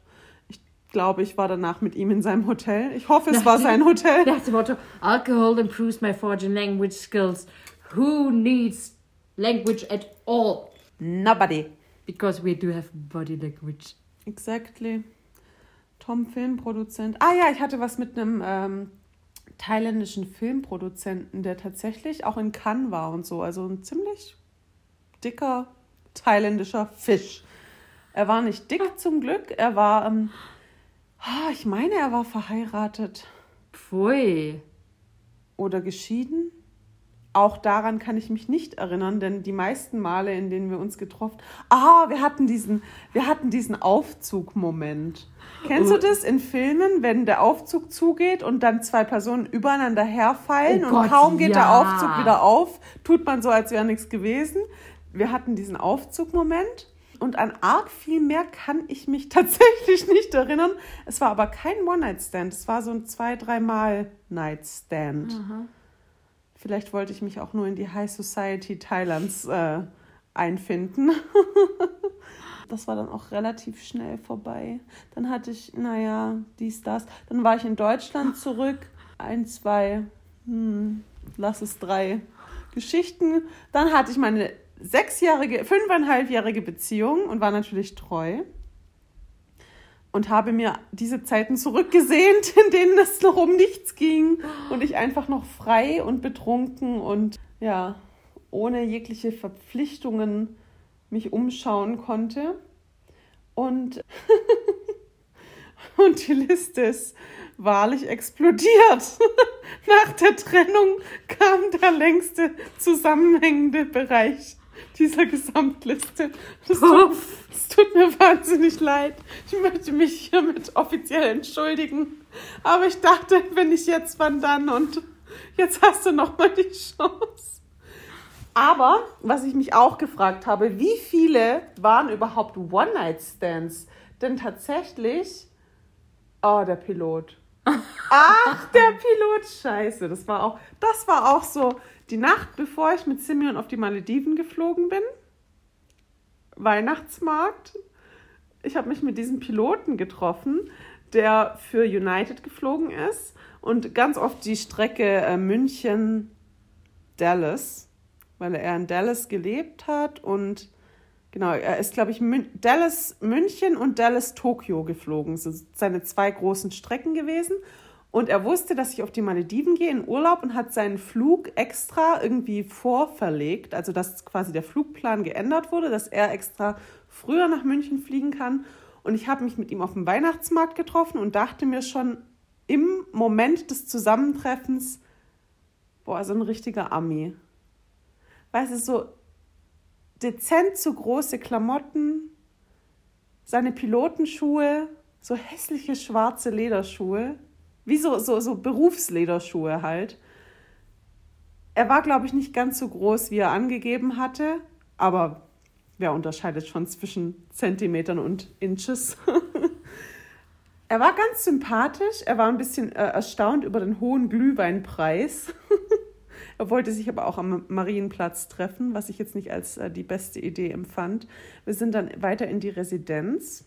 Ich glaube, ich war danach mit ihm in seinem Hotel. Ich hoffe, es war sein Hotel. Nach dem Motto, Alcohol improves my foreign language skills. Who needs language at all? Nobody. Because we do have body language. Exactly. Tom Filmproduzent. Ah ja, ich hatte was mit einem ähm, thailändischen Filmproduzenten, der tatsächlich auch in Cannes war und so. Also ein ziemlich dicker thailändischer Fisch. Er war nicht dick zum Glück. Er war, ähm, ah, ich meine, er war verheiratet. Pfui. Oder geschieden? Auch daran kann ich mich nicht erinnern, denn die meisten Male, in denen wir uns getroffen Ah, wir hatten diesen, wir hatten diesen Aufzugmoment. Kennst du das in Filmen, wenn der Aufzug zugeht und dann zwei Personen übereinander herfallen Oh und Gott, kaum geht der ja. Aufzug wieder auf, tut man so, als wäre nichts gewesen. Wir hatten diesen Aufzugmoment und an arg viel mehr kann ich mich [laughs] tatsächlich nicht erinnern. Es war aber kein One-Night-Stand, es war so ein zwei-, dreimal Night-Stand. Vielleicht wollte ich mich auch nur in die High Society Thailands äh, einfinden. [laughs] das war dann auch relativ schnell vorbei. Dann hatte ich, naja, dies, das. Dann war ich in Deutschland zurück. Ein, zwei, hm, lass es drei Geschichten. Dann hatte ich meine sechsjährige, fünfeinhalbjährige Beziehung und war natürlich treu. Und habe mir diese Zeiten zurückgesehnt, [laughs] in denen es noch um nichts ging und ich einfach noch frei und betrunken und ja, ohne jegliche Verpflichtungen mich umschauen konnte. Und, [laughs] und die Liste ist wahrlich explodiert. [laughs] Nach der Trennung kam der längste zusammenhängende Bereich dieser Gesamtliste. Das tut, es tut mir wahnsinnig leid. Ich möchte mich hiermit offiziell entschuldigen. Aber ich dachte, wenn nicht jetzt, wann dann? Und jetzt hast du noch mal die Chance. Aber, was ich mich auch gefragt habe, wie viele waren überhaupt One-Night-Stands? Denn tatsächlich, oh, der Pilot. [laughs] Ach, der Pilot, scheiße. Das war auch, das war auch so die Nacht, bevor ich mit Simeon auf die Malediven geflogen bin. Weihnachtsmarkt. Ich habe mich mit diesem Piloten getroffen, der für United geflogen ist und ganz oft die Strecke äh, München-Dallas, weil er in Dallas gelebt hat und genau, er ist, glaube ich, Mün Dallas München und Dallas Tokio geflogen. Das sind seine zwei großen Strecken gewesen. Und er wusste, dass ich auf die Malediven gehe in Urlaub und hat seinen Flug extra irgendwie vorverlegt, also dass quasi der Flugplan geändert wurde, dass er extra früher nach München fliegen kann. Und ich habe mich mit ihm auf dem Weihnachtsmarkt getroffen und dachte mir schon im Moment des Zusammentreffens, boah, so ein richtiger Ami. Weißt du, so dezent zu große Klamotten, seine Pilotenschuhe, so hässliche schwarze Lederschuhe, wie so, so, so Berufslederschuhe halt. Er war, glaube ich, nicht ganz so groß, wie er angegeben hatte, aber wer unterscheidet schon zwischen Zentimetern und Inches? [laughs] er war ganz sympathisch, er war ein bisschen äh, erstaunt über den hohen Glühweinpreis. [laughs] Er wollte sich aber auch am Marienplatz treffen, was ich jetzt nicht als äh, die beste Idee empfand. Wir sind dann weiter in die Residenz.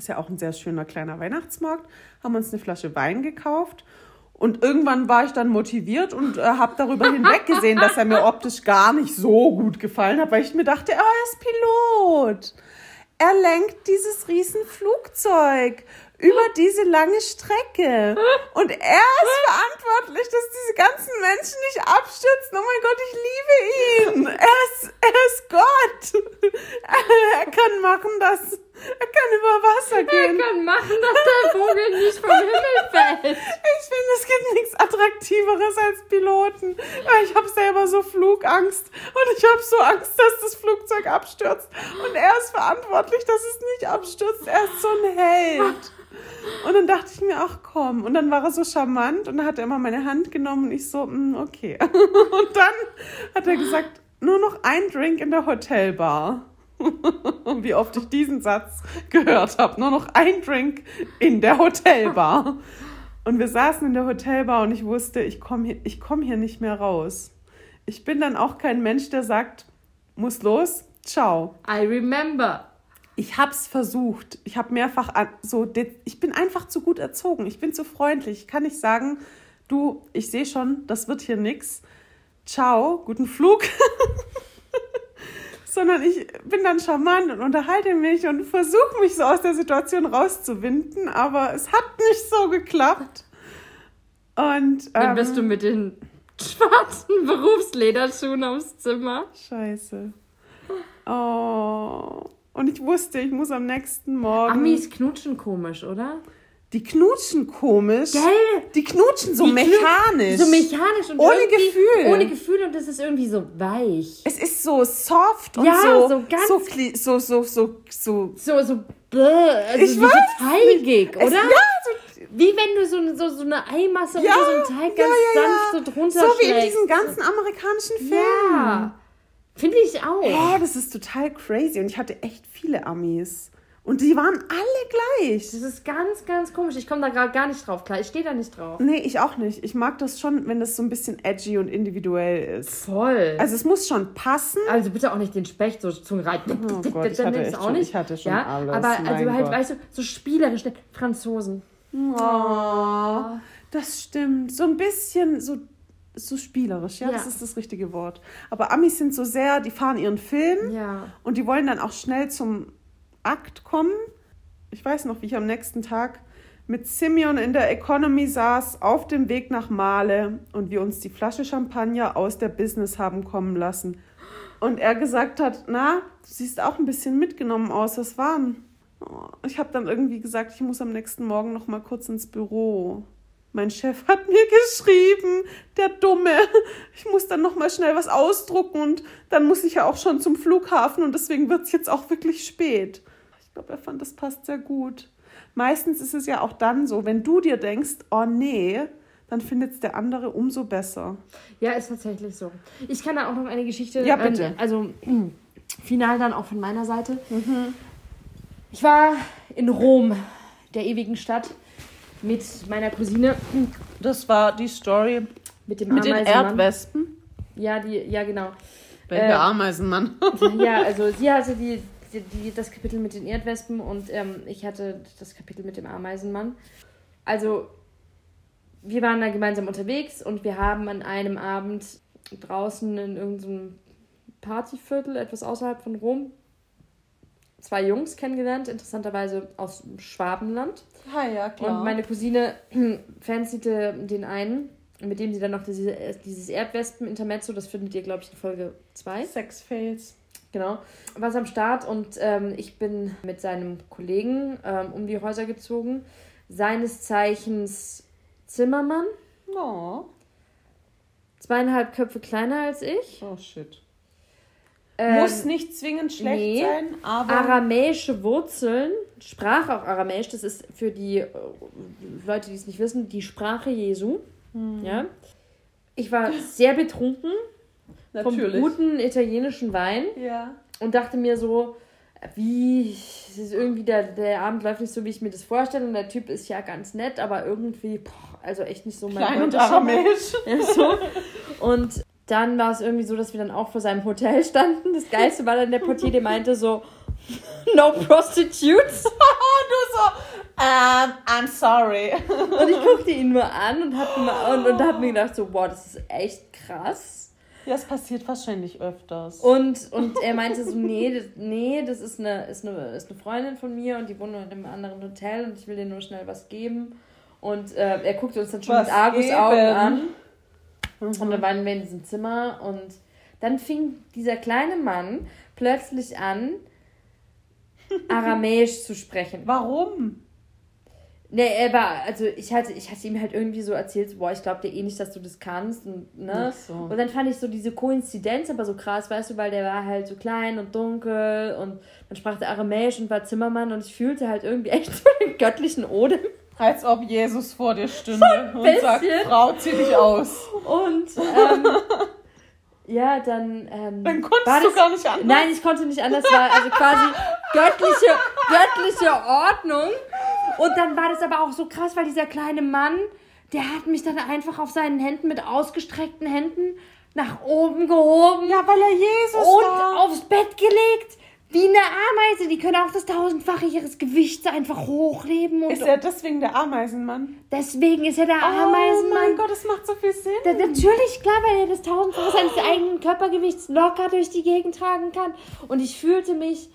Ist ja auch ein sehr schöner kleiner Weihnachtsmarkt. Haben uns eine Flasche Wein gekauft. Und irgendwann war ich dann motiviert und äh, habe darüber [laughs] hinweggesehen, dass er mir optisch gar nicht so gut gefallen hat, weil ich mir dachte, oh, er ist Pilot. Er lenkt dieses riesen Flugzeug über diese lange Strecke. Und er ist verantwortlich, dass diese ganzen Menschen nicht abstürzen. Oh mein Gott, ich liebe ihn. Er ist, er ist Gott. [laughs] Er kann machen, dass er kann über Wasser Er gehen. kann machen, dass der Vogel nicht vom Himmel fällt. Ich finde, es gibt nichts Attraktiveres als Piloten. Ich habe selber so Flugangst und ich habe so Angst, dass das Flugzeug abstürzt. Und er ist verantwortlich, dass es nicht abstürzt. Er ist so ein Held. Und dann dachte ich mir, ach komm. Und dann war er so charmant und dann hat er immer meine Hand genommen und ich so, "Mm, okay. [laughs] Und dann hat er gesagt, nur noch ein Drink in der Hotelbar. [laughs] Wie oft ich diesen Satz gehört habe. Nur noch ein Drink in der Hotelbar. Und wir saßen in der Hotelbar und ich wusste, ich komme hier, ich komm hier nicht mehr raus. Ich bin dann auch kein Mensch, der sagt, muss los, ciao. I remember. Ich hab's versucht. Ich habe mehrfach an, so, ich bin einfach zu gut erzogen. Ich bin zu freundlich. Ich kann nicht sagen, du, ich sehe schon, das wird hier nix. Ciao, guten Flug. [laughs] Sondern ich bin dann charmant und unterhalte mich und versuche mich so aus der Situation rauszuwinden, aber es hat nicht so geklappt. Und Dann ähm, bist du mit den schwarzen [laughs] Berufslederschuhen aufs Zimmer. Scheiße. Oh. Und ich wusste, ich muss am nächsten Morgen. Amis knutschen komisch, oder? Die knutschen komisch. Gell? Die knutschen so Die mechanisch. So mechanisch und Ohne Gefühl. Ohne Gefühl und das ist irgendwie so weich. es ist so soft und Ja, so, so ganz- so, so, so, so, so. So, so, bläh, also Ich weiß so teigig, Es- oder? Ja, so, Wie wenn du so, so, so eine Eimasse ja, oder so einen Teig ja, ganz ja, sanft ja. so drunter So wie in diesen ganzen amerikanischen Filmen. Ja, finde ich auch. Hä, das ist total crazy. Und ich hatte echt viele Amis. Und die waren alle gleich. Das ist ganz, ganz komisch. Ich komme da gerade gar nicht drauf klar. Ich stehe da nicht drauf. Nee, ich auch nicht. Ich mag das schon, wenn das so ein bisschen edgy und individuell ist. Voll. Also es muss schon passen. Also bitte auch nicht den Specht so zu reiten. Oh [laughs] Gott, ich hatte echt auch schon- nicht. ich hatte schon ja? alles, Aber also halt, Gott. weißt du, so spielerisch. ne? Franzosen. Oh, das stimmt. So ein bisschen so, so spielerisch, ja, Ja. das ist das richtige Wort. Aber Amis sind so sehr, die fahren ihren Film Ja. und die wollen dann auch schnell zum Akt kommen. Ich weiß noch, wie ich am nächsten Tag mit Simeon in der Economy saß, auf dem Weg nach Male und wir uns die Flasche Champagner aus der Business haben kommen lassen. Und er gesagt hat, na, du siehst auch ein bisschen mitgenommen aus, was war denn? Oh, Ich habe dann irgendwie gesagt, ich muss am nächsten Morgen noch mal kurz ins Büro. Mein Chef hat mir geschrieben, der Dumme. Ich muss dann noch mal schnell was ausdrucken und dann muss ich ja auch schon zum Flughafen und deswegen wird es jetzt auch wirklich spät. Ich glaube, er fand, das passt sehr gut. Meistens ist es ja auch dann so, wenn du dir denkst, oh nee, dann findet es der andere umso besser. Ja, ist tatsächlich so. Ich kann da auch noch eine Geschichte. Ja, bitte. Ähm, also, [clears throat] final dann auch von meiner Seite. Ich war in Rom, der ewigen Stadt, mit meiner Cousine, Das war die Story mit dem mit den. Erdwespen. Ja, die, ja, genau. Welcher Äh, Ameisenmann? [laughs] Ja, also sie hatte die, die, die, das Kapitel mit den Erdwespen und ähm, ich hatte das Kapitel mit dem Ameisenmann. Also, wir waren da gemeinsam unterwegs und wir haben an einem Abend draußen in irgendeinem Partyviertel, etwas außerhalb von Rom, zwei Jungs kennengelernt, interessanterweise aus Schwabenland. Ah, ja, Und meine Cousine [clears throat] fancyte den einen, mit dem sie dann noch diese, dieses Erdwespen-Intermezzo, das findet ihr, glaube ich, in Folge 2. Sex Fails. Genau. War am Start und ähm, ich bin mit seinem Kollegen ähm, um die Häuser gezogen. Seines Zeichens Zimmermann, Oh. zweieinhalb Köpfe kleiner als ich. Oh shit. Ähm, Muss nicht zwingend schlecht nee. sein, aber. Aramäische Wurzeln, sprach auch Aramäisch, das ist für die äh, Leute, die es nicht wissen, die Sprache Jesu. Hm. Ja. Ich war sehr betrunken vom guten italienischen Wein. Ja. und dachte mir so, wie, es ist irgendwie der, der Abend läuft nicht so, wie ich mir das vorstelle und der Typ ist ja ganz nett, aber irgendwie, boah, also echt nicht so mein Klein und aramäisch. [laughs] Ja, so. Und dann war es irgendwie so, dass wir dann auch vor seinem Hotel standen. Das Geilste war dann der Portier, der meinte so, [laughs] no prostitutes. [laughs] du so, um, I'm sorry. Und ich guckte ihn nur an und hab, mir- und, und hab mir gedacht so, boah, das ist echt krass. Ja, es passiert wahrscheinlich öfters. Und, und er meinte so, nee, das, nee, das ist eine, ist, eine, ist eine Freundin von mir und die wohnt in einem anderen Hotel und ich will dir nur schnell was geben. Und äh, er guckte uns dann schon Was mit Argusaugen an. Mhm. Und dann waren wir in diesem Zimmer und dann fing dieser kleine Mann plötzlich an, [laughs] Aramäisch zu sprechen. Warum? Nee, er war, also ich hatte, ich hatte ihm halt irgendwie so erzählt, so, boah, ich glaube dir eh nicht, dass du das kannst. Und, ne? Ach so. und dann fand ich so diese Koinzidenz aber so krass, weißt du, weil der war halt so klein und dunkel und dann sprach der Aramäisch und war Zimmermann und ich fühlte halt irgendwie echt so den göttlichen Odem. Als ob Jesus vor dir stünde und bisschen. sagt, Frau, zieh dich aus. Und ähm, ja, dann. Ähm, Dann konntest war du das- gar nicht anders. Nein, ich konnte nicht anders, war also quasi göttliche, göttliche Ordnung. Und dann war das aber auch so krass, weil dieser kleine Mann, der hat mich dann einfach auf seinen Händen mit ausgestreckten Händen nach oben gehoben Ja, weil er Jesus und war. aufs Bett gelegt. Wie eine Ameise. Die können auch das tausendfache ihres Gewichts einfach hochleben. Und Ist er deswegen der Ameisenmann? deswegen ist er der Oh mein Ameisenmann. Gott, das macht so viel Sinn. Da, natürlich, klar, weil er das tausendfache seines eigenen Körpergewichts locker durch die Gegend tragen kann. Und ich fühlte mich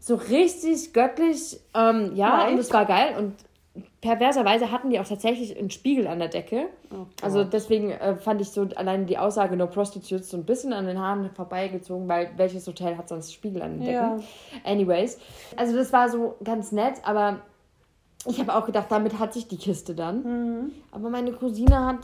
so richtig göttlich. Ähm, ja, Leicht. und es war geil. Und perverserweise hatten die auch tatsächlich einen Spiegel an der Decke. Oh Also deswegen äh, fand ich so allein die Aussage No Prostitutes so ein bisschen an den Haaren vorbeigezogen, weil welches Hotel hat sonst Spiegel an den Decken? Ja. Anyways. Also das war so ganz nett, aber Ich habe auch gedacht, damit hat sich die Kiste dann. Mhm. Aber meine Cousine hat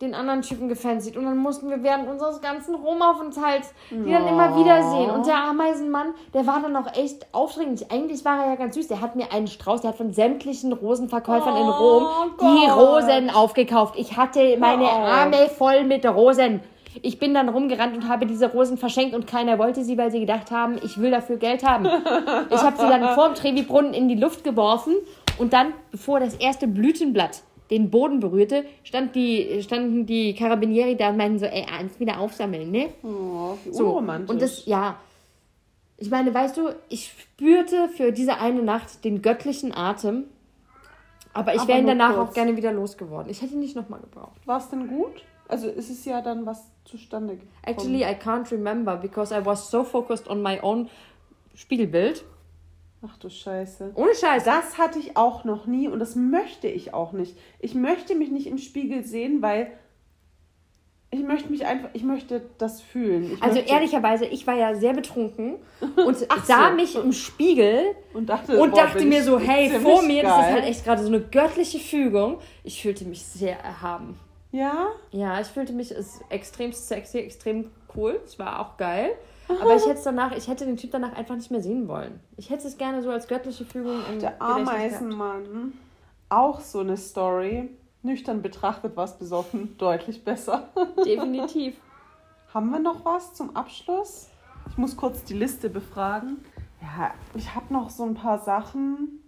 den anderen Typen gefanzigt und dann mussten wir während unseres ganzen Romaufenthalts die dann immer wieder sehen. Und der Ameisenmann, der war dann auch echt aufdringlich. Eigentlich war er ja ganz süß. Der hat mir einen Strauß, der hat von sämtlichen Rosenverkäufern in Rom die Gott. Rosen aufgekauft. Ich hatte meine auf. Arme voll mit Rosen. Ich bin dann rumgerannt und habe diese Rosen verschenkt und keiner wollte sie, weil sie gedacht haben, ich will dafür Geld haben. Ich habe sie dann vor dem Trevi-Brunnen in die Luft geworfen und dann, bevor das erste Blütenblatt den Boden berührte, stand die, standen die Carabinieri da und meinten so, ey, eins wieder aufsammeln, ne? Oh, wie So. unromantisch. Und das, ja. Ich meine, weißt du, ich spürte für diese eine Nacht den göttlichen Atem, aber ich wäre ihn danach kurz. auch gerne wieder losgeworden. Ich hätte ihn nicht nochmal gebraucht. War es denn gut? Also ist es ja dann was zustande gekommen. Actually, I can't remember because I was so focused on my own Spiegelbild. Ach du Scheiße. Ohne Scheiß. Das hatte ich auch noch nie und das möchte ich auch nicht. Ich möchte mich nicht im Spiegel sehen, weil ich möchte mich einfach, ich möchte das fühlen. Ich Also möchte, ehrlicherweise, ich war ja sehr betrunken [laughs] und sah so. mich im Spiegel und dachte, und boah, dachte mir so, hey, vor mir, das ist geil. halt echt gerade so eine göttliche Fügung. Ich fühlte mich sehr erhaben. Ja? Ja, ich fühlte mich extrem sexy, extrem cool. Es war auch geil. Aber ich hätte es danach, ich hätte den Typ danach einfach nicht mehr sehen wollen. Ich hätte es gerne so als göttliche Fügung im Der. Ameisenmann. Auch so eine Story. Nüchtern betrachtet war es besoffen deutlich besser. [laughs] Definitiv. Haben wir noch was zum Abschluss? Ich muss kurz die Liste befragen. Ja, ich habe noch so ein paar Sachen,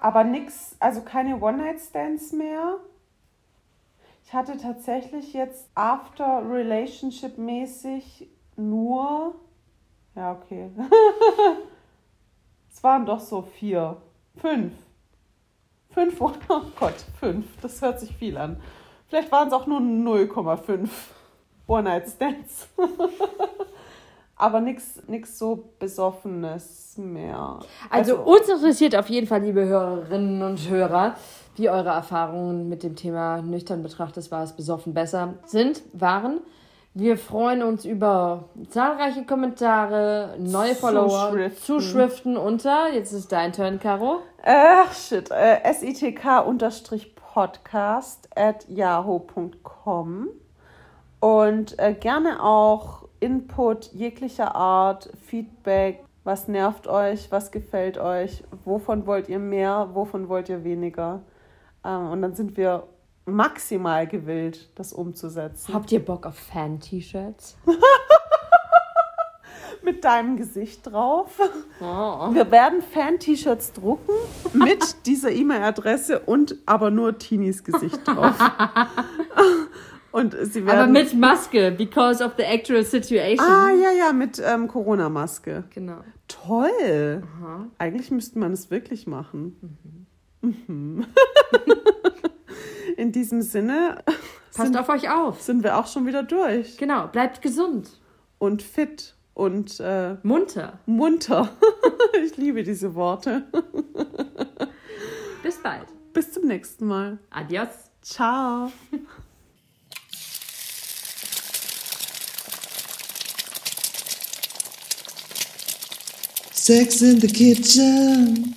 aber nix, also keine One-Night-Stands mehr. Ich hatte tatsächlich jetzt after relationship mäßig nur, ja okay, [laughs] es waren doch so vier, fünf. Fünf, [laughs] oh Gott, fünf, das hört sich viel an. Vielleicht waren es auch nur 0,5 One-Night-Stands. [laughs] Aber nichts nix so Besoffenes mehr. Also, uns interessiert auf jeden Fall, liebe Hörerinnen und Hörer, wie eure Erfahrungen mit dem Thema nüchtern betrachtet war es besoffen besser sind, waren. Wir freuen uns über zahlreiche Kommentare, neue Follower, Zuschriften. Zuschriften unter, jetzt ist dein Turn, Caro. Ach, shit. Äh, sitk-podcast at yahoo.com und äh, gerne auch Input jeglicher Art, Feedback, was nervt euch, was gefällt euch, wovon wollt ihr mehr, wovon wollt ihr weniger. Ähm, und dann sind wir maximal gewillt, das umzusetzen. Habt ihr Bock auf Fan-T-Shirts? [laughs] Mit deinem Gesicht drauf. Oh. Wir werden Fan-T-Shirts drucken mit [laughs] dieser E-Mail-Adresse und aber nur Tinis Gesicht drauf. [laughs] Und sie werden. Aber mit Maske, because of the actual situation. Ah, ja, ja, mit ähm, Corona-Maske. Genau. Toll. Eigentlich müsste man es wirklich machen. Mhm. In diesem Sinne [laughs] Passt sind, auf euch auf. sind wir auch schon wieder durch. Genau, bleibt gesund. Und fit und äh, Munter. munter. [laughs] ich liebe diese Worte. [laughs] Bis bald. Bis zum nächsten Mal. Adios. Ciao. Sex in the kitchen.